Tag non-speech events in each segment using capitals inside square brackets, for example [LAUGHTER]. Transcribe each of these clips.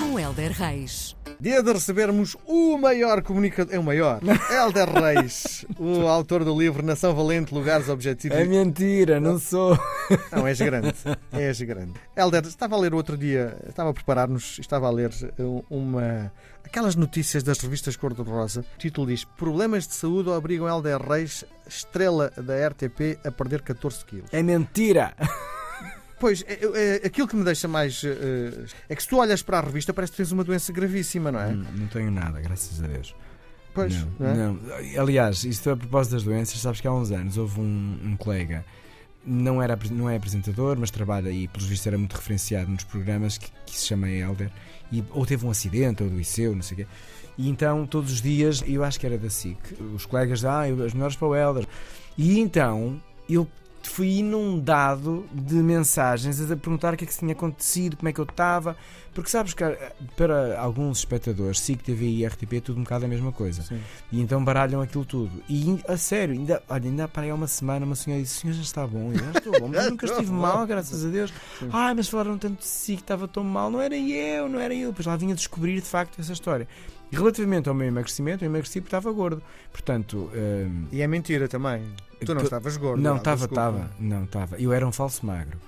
Com Helder Reis. Dia de recebermos o maior comunicador. É o maior. [LAUGHS] Helder Reis, o autor do livro Nação Valente, Lugares Objetivos. É mentira, não sou. Não, és grande. És grande. Helder, estava a ler outro dia, estava a preparar-nos, estava a ler uh, uma. Aquelas notícias das revistas Cor-de-Rosa. O título diz: Problemas de saúde obrigam Helder Reis, estrela da RTP, a perder 14 quilos. É mentira. Pois, é, é, aquilo que me deixa mais. Uh, é que se tu olhas para a revista, parece que tens uma doença gravíssima, não é? Não, não tenho nada, graças a Deus. Pois, não, é? não. Aliás, isto a propósito das doenças, sabes que há uns anos houve um, um colega, não, era, não é apresentador, mas trabalha e, pelos vistos, era muito referenciado nos programas que, que se chama Elder, e, ou teve um acidente, ou adoeceu, não sei o quê. E então, todos os dias, eu acho que era da SIC, os colegas, ah, as melhores para o Elder. E então, eu fui inundado de mensagens a perguntar o que é que tinha acontecido, como é que eu estava. Porque sabes que para alguns espectadores, SIC, TV e RTP é tudo um bocado a mesma coisa. Sim. E então baralham aquilo tudo. E a sério, ainda, olha, ainda para aí há uma semana uma senhora disse: Senhor já está bom, eu já estou bom, mas eu nunca [LAUGHS] estive mal, graças a Deus. Ai, mas falaram tanto de SIC, estava tão mal, não era eu, não era eu. Pois lá vinha descobrir de facto essa história. Relativamente ao meu emagrecimento, eu emagreci porque estava gordo. Portanto. Hum, e é mentira também. Tu não estavas gordo. não, estava, estava. Não, estava. Eu era um falso magro.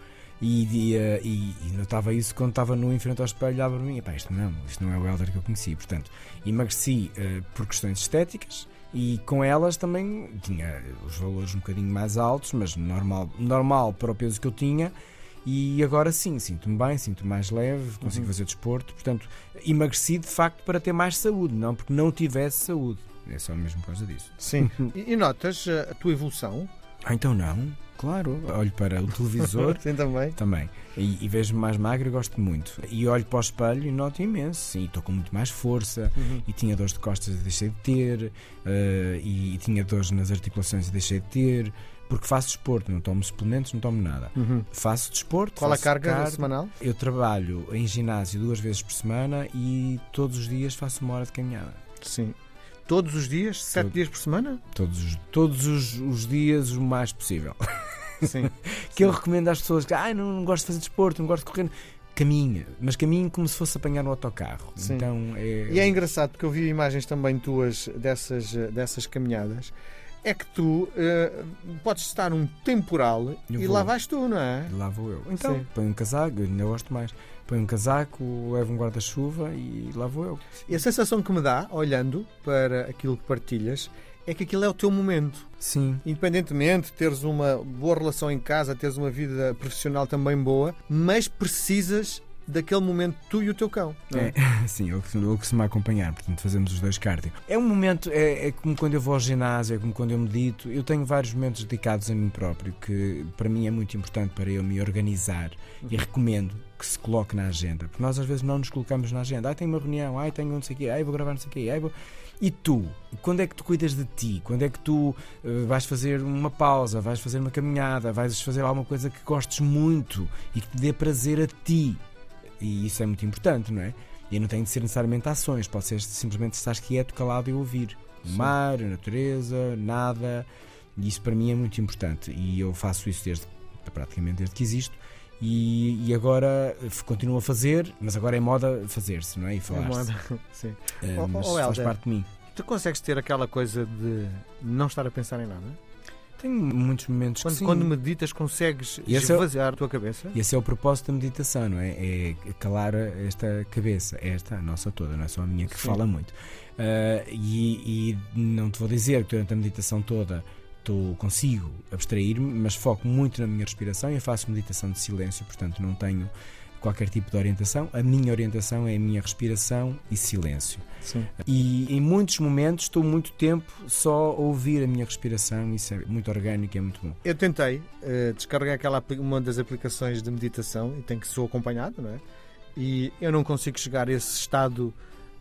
E, e, eh, e, e notava isso quando estava nu em frente ao espelho, olhava para mim. Epá, isto não, isto não é o Helder que eu conheci. Portanto, emagreci eh, por questões estéticas e com elas também tinha os valores um bocadinho mais altos, mas normal, normal para o peso que eu tinha. E agora sim, sinto-me bem, sinto-me mais leve, consigo fazer desporto. Portanto, emagreci de facto para ter mais saúde, não porque não tivesse saúde. É só mesmo por causa disso. Sim. [LAUGHS] E, e notas uh, a tua evolução? Ah, então não, claro. Olho para o televisor [LAUGHS] Sim, também. também e, e vejo-me mais magro e gosto muito. E olho para o espelho e noto imenso. Sim, estou com muito mais força e tinha dores de costas e deixei de ter, eh, e, tinha dores nas articulações e deixei de ter. Porque faço desporto, não tomo suplementos, não tomo nada. Faço desporto. Qual a faço carga cardio. semanal? Eu trabalho em ginásio duas vezes por semana e todos os dias faço uma hora de caminhada. Sim. Todos os dias? Sete Todo- dias por semana? Todos, os- todos os, os dias o mais possível. Sim. [LAUGHS] que eu recomendo às pessoas que ah, não, não gosto de fazer desporto, não gosto de correr. Caminha, mas caminho como se fosse apanhar um autocarro. Sim. Então é. E é engraçado porque eu vi imagens também tuas dessas, dessas caminhadas. É que tu uh, podes estar um temporal Eu e vou. lá vais tu, não é? Lá vou eu. Então, Sim. põe um casaco, eu ainda gosto mais. Põe um casaco, levo um guarda-chuva e lá vou eu. E a sensação que me dá, olhando para aquilo que partilhas, é que aquilo é o teu momento. Sim. Independentemente de teres uma boa relação em casa, teres uma vida profissional também boa, mas precisas daquele momento tu e o teu cão. é? É, [LAUGHS] sim, eu eu costumo acompanhar, portanto fazemos os dois cardio. É um momento, é, é como quando eu vou ao ginásio, é como quando eu medito. Eu tenho vários momentos dedicados a mim próprio, que para mim é muito importante para eu me organizar e recomendo que se coloque na agenda, porque nós às vezes não nos colocamos na agenda. Ai, tenho uma reunião, ai, tenho não sei o quê, ai, vou gravar não sei o quê, ai, vou... E tu? Quando é que tu cuidas de ti? Quando é que tu eh, vais fazer uma pausa, vais fazer uma caminhada, vais fazer alguma coisa que gostes muito e que te dê prazer a ti? E isso é muito importante, não é? E não tem de ser necessariamente ações, pode ser simplesmente estar quieto, calado e ouvir. O mar, a natureza, nada. E isso para mim é muito importante. E eu faço isso desde praticamente desde que existo. E, e agora continuo a fazer, mas agora é moda fazer-se, não é? E É falar-se. moda. [LAUGHS] Sim. Oh, mas oh, faz Helder. parte de mim. Tu consegues ter aquela coisa de não estar a pensar em nada? Tenho muitos momentos Quando, que sim. quando meditas, consegues E esse é o- esvaziar a tua cabeça? E esse é o propósito da meditação, não é? É calar esta cabeça, esta, a nossa toda, não é só a minha que Sim. fala muito. Ah, e, e não te vou dizer que durante a meditação toda tô, consigo abstrair-me, mas foco muito na minha respiração e faço meditação de silêncio, portanto não tenho qualquer tipo de orientação. A minha orientação é a minha respiração e silêncio. Sim. E em muitos momentos estou muito tempo só a ouvir a minha respiração, isso é muito orgânico e é muito bom. Eu tentei eh, descarregar aquela, uma das aplicações de meditação e tem que sou acompanhado, não é? E eu não consigo chegar a esse estado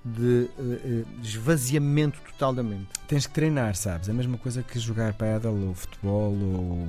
de eh, esvaziamento total da mente. Tens que treinar, sabes? É a mesma coisa que jogar paddle ou futebol ou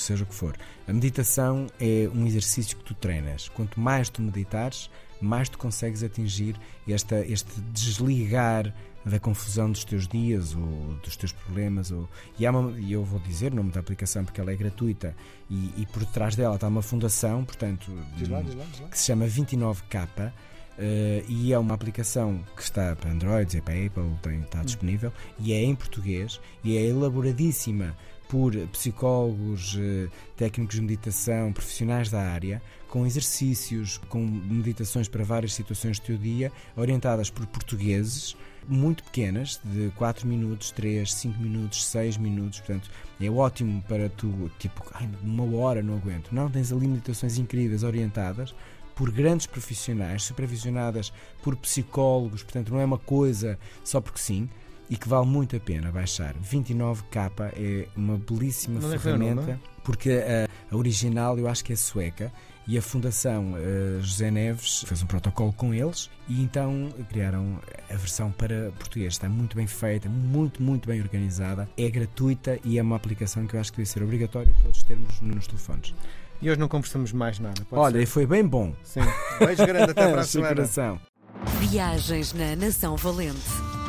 seja o que for. A meditação é um exercício que tu treinas. Quanto mais tu meditares, mais tu consegues atingir esta, este desligar da confusão dos teus dias ou dos teus problemas. Ou, e uma, eu vou dizer o nome da aplicação porque ela é gratuita e, e por trás dela está uma fundação, portanto, diz lá, diz lá, diz lá. que se chama 29K. Uh, e é uma aplicação que está para Android e para Apple, tem, está hum. disponível e é em português e é elaboradíssima por psicólogos, uh, técnicos de meditação, profissionais da área, com exercícios, com meditações para várias situações do teu dia, orientadas por portugueses muito pequenas, de 4 minutos, 3, 5 minutos, 6 minutos, portanto é ótimo para tu, tipo, ai, uma hora não aguento. Não, tens ali meditações incríveis, orientadas por grandes profissionais, supervisionadas por psicólogos, portanto não é uma coisa só porque sim, e que vale muito a pena baixar. 29K é uma belíssima não é ferramenta, é porque a, a original eu acho que é sueca e a Fundação uh, José Neves fez um protocolo com eles e então criaram a versão para português. Está muito bem feita, muito, muito bem organizada, é gratuita e é uma aplicação que eu acho que deve ser obrigatório todos termos nos telefones. E hoje não conversamos mais nada. Olha, e foi bem bom. Sim. Beijo grande até [LAUGHS] para a semana. Viagens na Nação Valente.